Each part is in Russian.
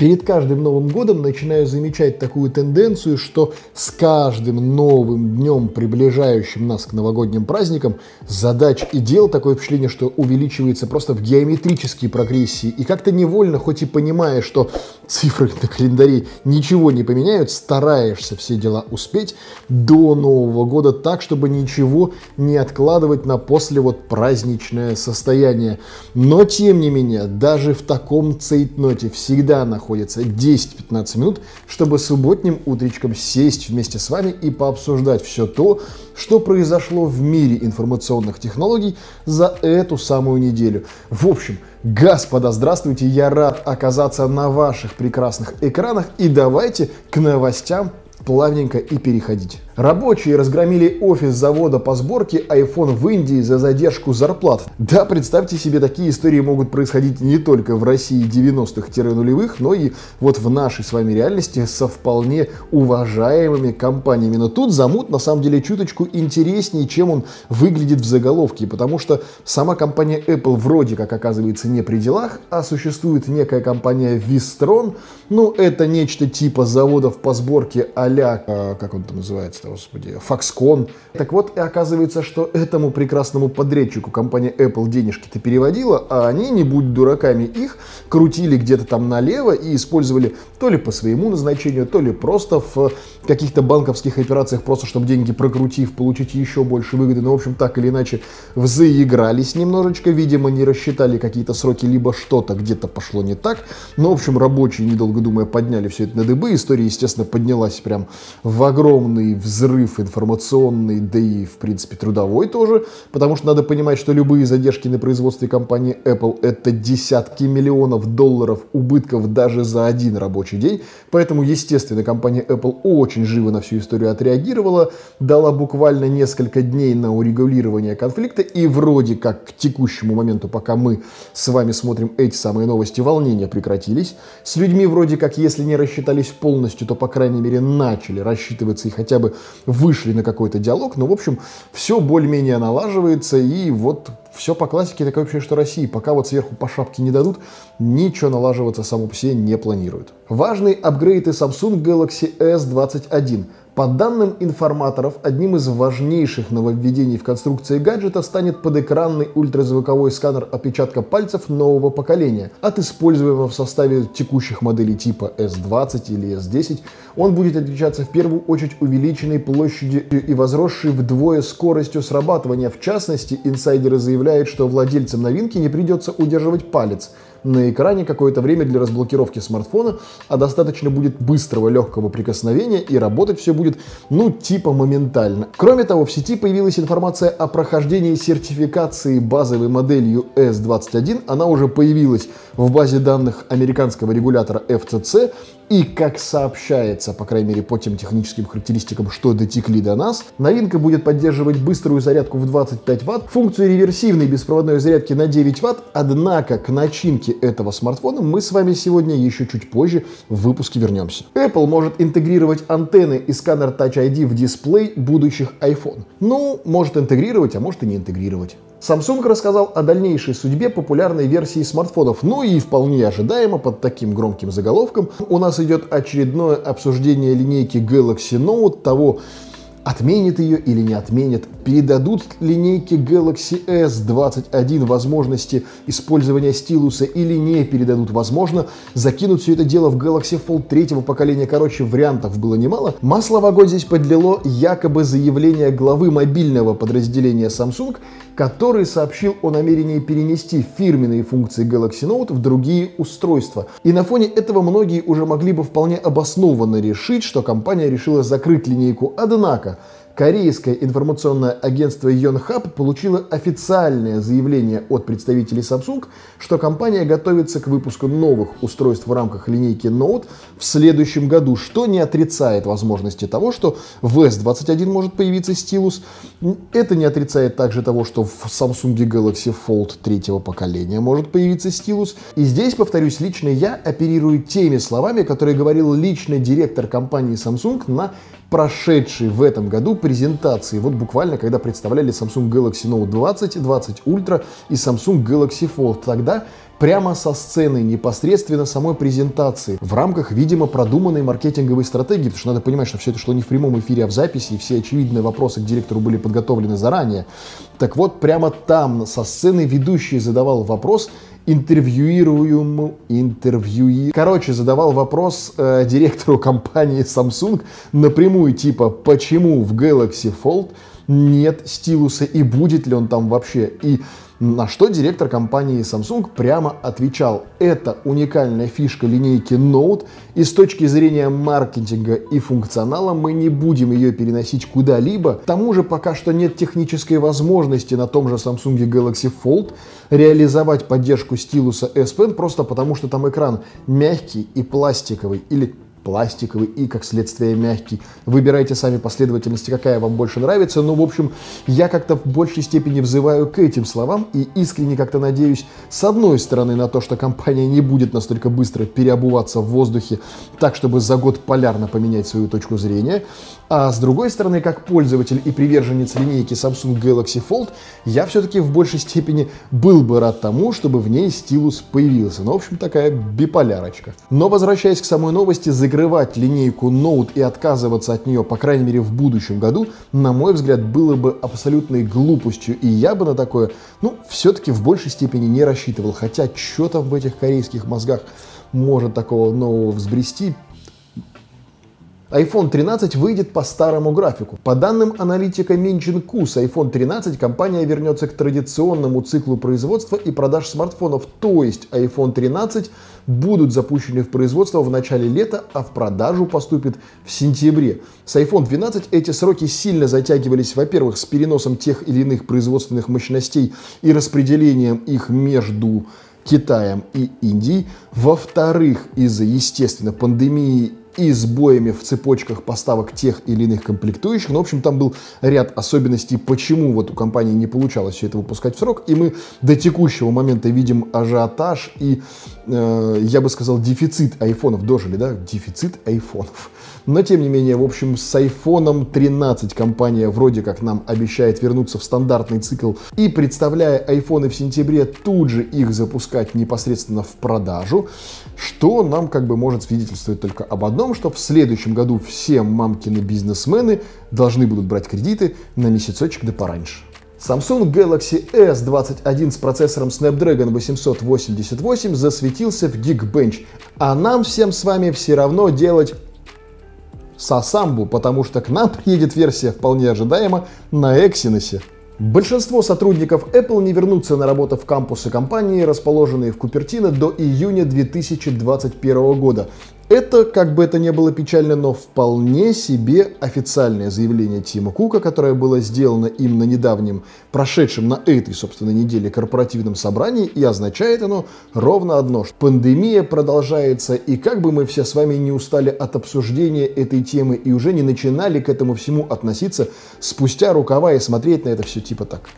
Перед каждым Новым годом начинаю замечать такую тенденцию, что с каждым новым днем, приближающим нас к новогодним праздникам, задач и дел такое впечатление, что увеличивается просто в геометрической прогрессии. И как-то невольно, хоть и понимая, что цифры на календаре ничего не поменяют, стараешься все дела успеть до Нового года так, чтобы ничего не откладывать на после вот праздничное состояние. Но тем не менее, даже в таком цейтноте всегда находится находится 10-15 минут, чтобы субботним утречком сесть вместе с вами и пообсуждать все то, что произошло в мире информационных технологий за эту самую неделю. В общем, господа, здравствуйте, я рад оказаться на ваших прекрасных экранах и давайте к новостям плавненько и переходить. Рабочие разгромили офис завода по сборке iPhone в Индии за задержку зарплат. Да, представьте себе, такие истории могут происходить не только в России 90-х-нулевых, но и вот в нашей с вами реальности со вполне уважаемыми компаниями. Но тут замут на самом деле чуточку интереснее, чем он выглядит в заголовке, потому что сама компания Apple вроде как оказывается не при делах, а существует некая компания Vistron, ну это нечто типа заводов по сборке а, как он там называется, господи, Foxconn. Так вот, и оказывается, что этому прекрасному подрядчику компания Apple денежки-то переводила, а они, не будь дураками, их крутили где-то там налево и использовали то ли по своему назначению, то ли просто в каких-то банковских операциях, просто чтобы деньги прокрутив, получить еще больше выгоды. Ну, в общем, так или иначе, заигрались немножечко, видимо, не рассчитали какие-то сроки, либо что-то где-то пошло не так. Но, в общем, рабочие, недолго думая, подняли все это на дыбы. История, естественно, поднялась прям в огромный взрыв информационный, да и, в принципе, трудовой тоже. Потому что надо понимать, что любые задержки на производстве компании Apple это десятки миллионов долларов убытков даже за один рабочий день. Поэтому, естественно, компания Apple очень живо на всю историю отреагировала, дала буквально несколько дней на урегулирование конфликта, и вроде как к текущему моменту, пока мы с вами смотрим эти самые новости, волнения прекратились. С людьми вроде как, если не рассчитались полностью, то, по крайней мере, начали рассчитываться и хотя бы вышли на какой-то диалог. Но, в общем, все более-менее налаживается, и вот все по классике, такое вообще, что России, пока вот сверху по шапке не дадут, ничего налаживаться само по себе не планируют. Важный апгрейд и Samsung Galaxy S21. По данным информаторов, одним из важнейших нововведений в конструкции гаджета станет подэкранный ультразвуковой сканер отпечатка пальцев нового поколения. От используемого в составе текущих моделей типа S20 или S10 он будет отличаться в первую очередь увеличенной площадью и возросшей вдвое скоростью срабатывания. В частности, инсайдеры заявляют, что владельцам новинки не придется удерживать палец – на экране какое-то время для разблокировки смартфона, а достаточно будет быстрого легкого прикосновения и работать все будет, ну, типа моментально. Кроме того, в сети появилась информация о прохождении сертификации базовой моделью S21. Она уже появилась в базе данных американского регулятора FCC и, как сообщается, по крайней мере, по тем техническим характеристикам, что дотекли до нас, новинка будет поддерживать быструю зарядку в 25 Вт, функцию реверсивной беспроводной зарядки на 9 Вт, однако к начинке этого смартфона мы с вами сегодня еще чуть позже в выпуске вернемся. Apple может интегрировать антенны и сканер Touch ID в дисплей будущих iPhone. Ну, может интегрировать, а может и не интегрировать. Samsung рассказал о дальнейшей судьбе популярной версии смартфонов. Ну и вполне ожидаемо под таким громким заголовком у нас идет очередное обсуждение линейки Galaxy Note, того, отменит ее или не отменит, передадут линейке Galaxy S21 возможности использования стилуса или не передадут, возможно, закинут все это дело в Galaxy Fold третьего поколения, короче, вариантов было немало. Масло в огонь здесь подлило якобы заявление главы мобильного подразделения Samsung, который сообщил о намерении перенести фирменные функции Galaxy Note в другие устройства. И на фоне этого многие уже могли бы вполне обоснованно решить, что компания решила закрыть линейку. Однако, Корейское информационное агентство Yonhap получило официальное заявление от представителей Samsung, что компания готовится к выпуску новых устройств в рамках линейки Note в следующем году, что не отрицает возможности того, что в S21 может появиться стилус. Это не отрицает также того, что в Samsung Galaxy Fold третьего поколения может появиться стилус. И здесь, повторюсь, лично я оперирую теми словами, которые говорил личный директор компании Samsung на прошедшей в этом году презентации. Вот буквально, когда представляли Samsung Galaxy Note 20, 20 Ultra и Samsung Galaxy Fold. Тогда прямо со сцены, непосредственно самой презентации, в рамках, видимо, продуманной маркетинговой стратегии, потому что надо понимать, что все это шло не в прямом эфире, а в записи, и все очевидные вопросы к директору были подготовлены заранее. Так вот, прямо там, со сцены, ведущий задавал вопрос, интервьюируемому интервьюи. Короче, задавал вопрос э, директору компании Samsung напрямую, типа, почему в Galaxy Fold нет стилуса и будет ли он там вообще. И на что директор компании Samsung прямо отвечал, это уникальная фишка линейки Note, и с точки зрения маркетинга и функционала мы не будем ее переносить куда-либо. К тому же пока что нет технической возможности на том же Samsung Galaxy Fold реализовать поддержку стилуса S Pen просто потому, что там экран мягкий и пластиковый или пластиковый и, как следствие, мягкий. Выбирайте сами последовательности, какая вам больше нравится. Но, в общем, я как-то в большей степени взываю к этим словам и искренне как-то надеюсь, с одной стороны, на то, что компания не будет настолько быстро переобуваться в воздухе так, чтобы за год полярно поменять свою точку зрения, а с другой стороны, как пользователь и приверженец линейки Samsung Galaxy Fold, я все-таки в большей степени был бы рад тому, чтобы в ней стилус появился. Ну, в общем, такая биполярочка. Но возвращаясь к самой новости, закрывать линейку Note и отказываться от нее, по крайней мере, в будущем году, на мой взгляд, было бы абсолютной глупостью. И я бы на такое, ну, все-таки в большей степени не рассчитывал. Хотя, что там в этих корейских мозгах может такого нового взбрести, iPhone 13 выйдет по старому графику. По данным аналитика Минчин-Ку, с iPhone 13 компания вернется к традиционному циклу производства и продаж смартфонов, то есть iPhone 13 будут запущены в производство в начале лета, а в продажу поступит в сентябре. С iPhone 12 эти сроки сильно затягивались, во-первых, с переносом тех или иных производственных мощностей и распределением их между Китаем и Индией. Во-вторых, из-за, естественно, пандемии и сбоями в цепочках поставок тех или иных комплектующих. Ну, в общем, там был ряд особенностей, почему вот у компании не получалось все это выпускать в срок. И мы до текущего момента видим ажиотаж и, э, я бы сказал, дефицит айфонов. Дожили, да? Дефицит айфонов. Но, тем не менее, в общем, с iPhone 13 компания вроде как нам обещает вернуться в стандартный цикл и, представляя айфоны в сентябре, тут же их запускать непосредственно в продажу, что нам как бы может свидетельствовать только об одном, что в следующем году все мамкины бизнесмены должны будут брать кредиты на месяцочек да пораньше. Samsung Galaxy S21 с процессором Snapdragon 888 засветился в Geekbench, а нам всем с вами все равно делать Сасамбу, потому что к нам приедет версия вполне ожидаемо на Exynos. Большинство сотрудников Apple не вернутся на работу в кампусы компании, расположенные в Купертино, до июня 2021 года. Это, как бы это ни было печально, но вполне себе официальное заявление Тима Кука, которое было сделано им на недавнем, прошедшем на этой, собственно, неделе корпоративном собрании, и означает оно ровно одно, что пандемия продолжается, и как бы мы все с вами не устали от обсуждения этой темы и уже не начинали к этому всему относиться спустя рукава и смотреть на это все типа так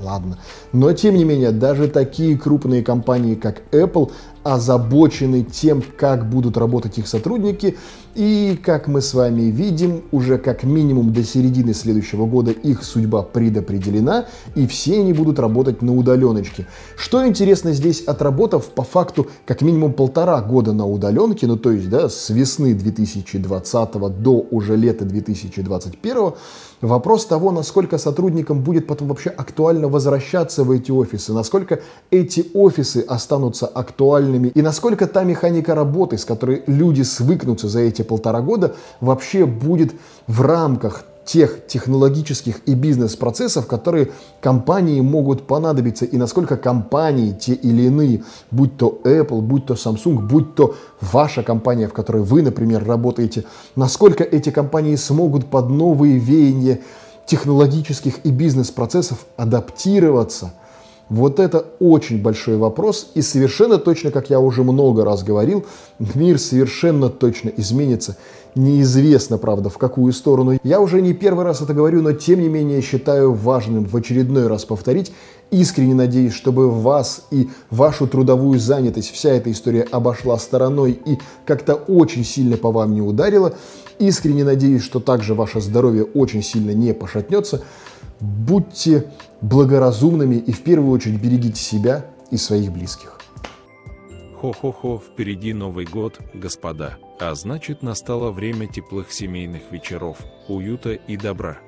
ладно. Но тем не менее, даже такие крупные компании, как Apple, озабочены тем, как будут работать их сотрудники. И, как мы с вами видим, уже как минимум до середины следующего года их судьба предопределена, и все они будут работать на удаленочке. Что интересно здесь, отработав по факту как минимум полтора года на удаленке, ну то есть да, с весны 2020 до уже лета 2021, вопрос того, насколько сотрудникам будет потом вообще актуально возвращаться в эти офисы, насколько эти офисы останутся актуальными и насколько та механика работы, с которой люди свыкнутся за эти полтора года, вообще будет в рамках тех технологических и бизнес-процессов, которые компании могут понадобиться, и насколько компании, те или иные, будь то Apple, будь то Samsung, будь то ваша компания, в которой вы, например, работаете, насколько эти компании смогут под новые веяния технологических и бизнес-процессов адаптироваться – Вот это очень большой вопрос, и совершенно точно, как я уже много раз говорил, мир совершенно точно изменится. Неизвестно, правда, в какую сторону. Я уже не первый раз это говорю, но тем не менее считаю важным в очередной раз повторить. Искренне надеюсь, чтобы вас и вашу трудовую занятость вся эта история обошла стороной и как-то очень сильно по вам не ударила. Искренне надеюсь, что также ваше здоровье очень сильно не пошатнется. Будьте благоразумными и в первую очередь берегите себя и своих близких. Хо-хо-хо, впереди Новый год, господа. А значит настало время теплых семейных вечеров, уюта и добра.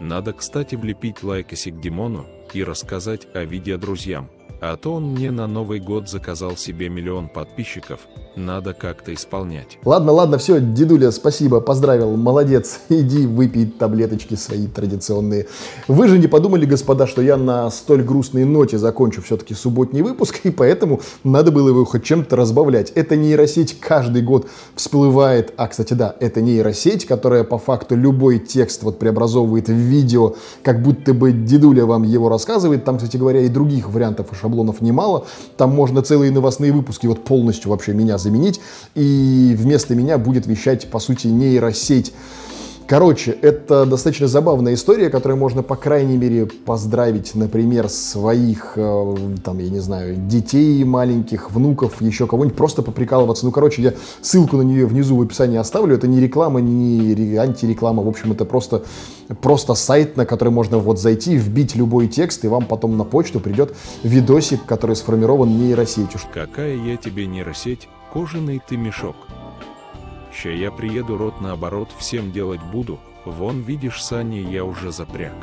Надо, кстати, влепить лайкосик Димону и рассказать о видео друзьям, а то он мне на Новый год заказал себе миллион подписчиков, надо как-то исполнять. Ладно, ладно, все, дедуля, спасибо, поздравил, молодец. Иди выпей таблеточки свои традиционные. Вы же не подумали, господа, что я на столь грустной ноте закончу все-таки субботний выпуск, и поэтому надо было его хоть чем-то разбавлять. Это нейросеть каждый год всплывает. А, кстати, да, это нейросеть, которая по факту любой текст вот преобразовывает в видео, как будто бы дедуля вам его рассказывает. Там, кстати говоря, и других вариантов шаблонов немало. Там можно целые новостные выпуски вот полностью вообще меня заменить, и вместо меня будет вещать, по сути, нейросеть. Короче, это достаточно забавная история, которой можно, по крайней мере, поздравить, например, своих, э, там, я не знаю, детей маленьких, внуков, еще кого-нибудь, просто поприкалываться. Ну, короче, я ссылку на нее внизу в описании оставлю. Это не реклама, не антиреклама. В общем, это просто, просто сайт, на который можно вот зайти, вбить любой текст, и вам потом на почту придет видосик, который сформирован нейросетью. Какая я тебе нейросеть, кожаный ты мешок. Ща я приеду, рот наоборот всем делать буду, вон видишь сани я уже запряг.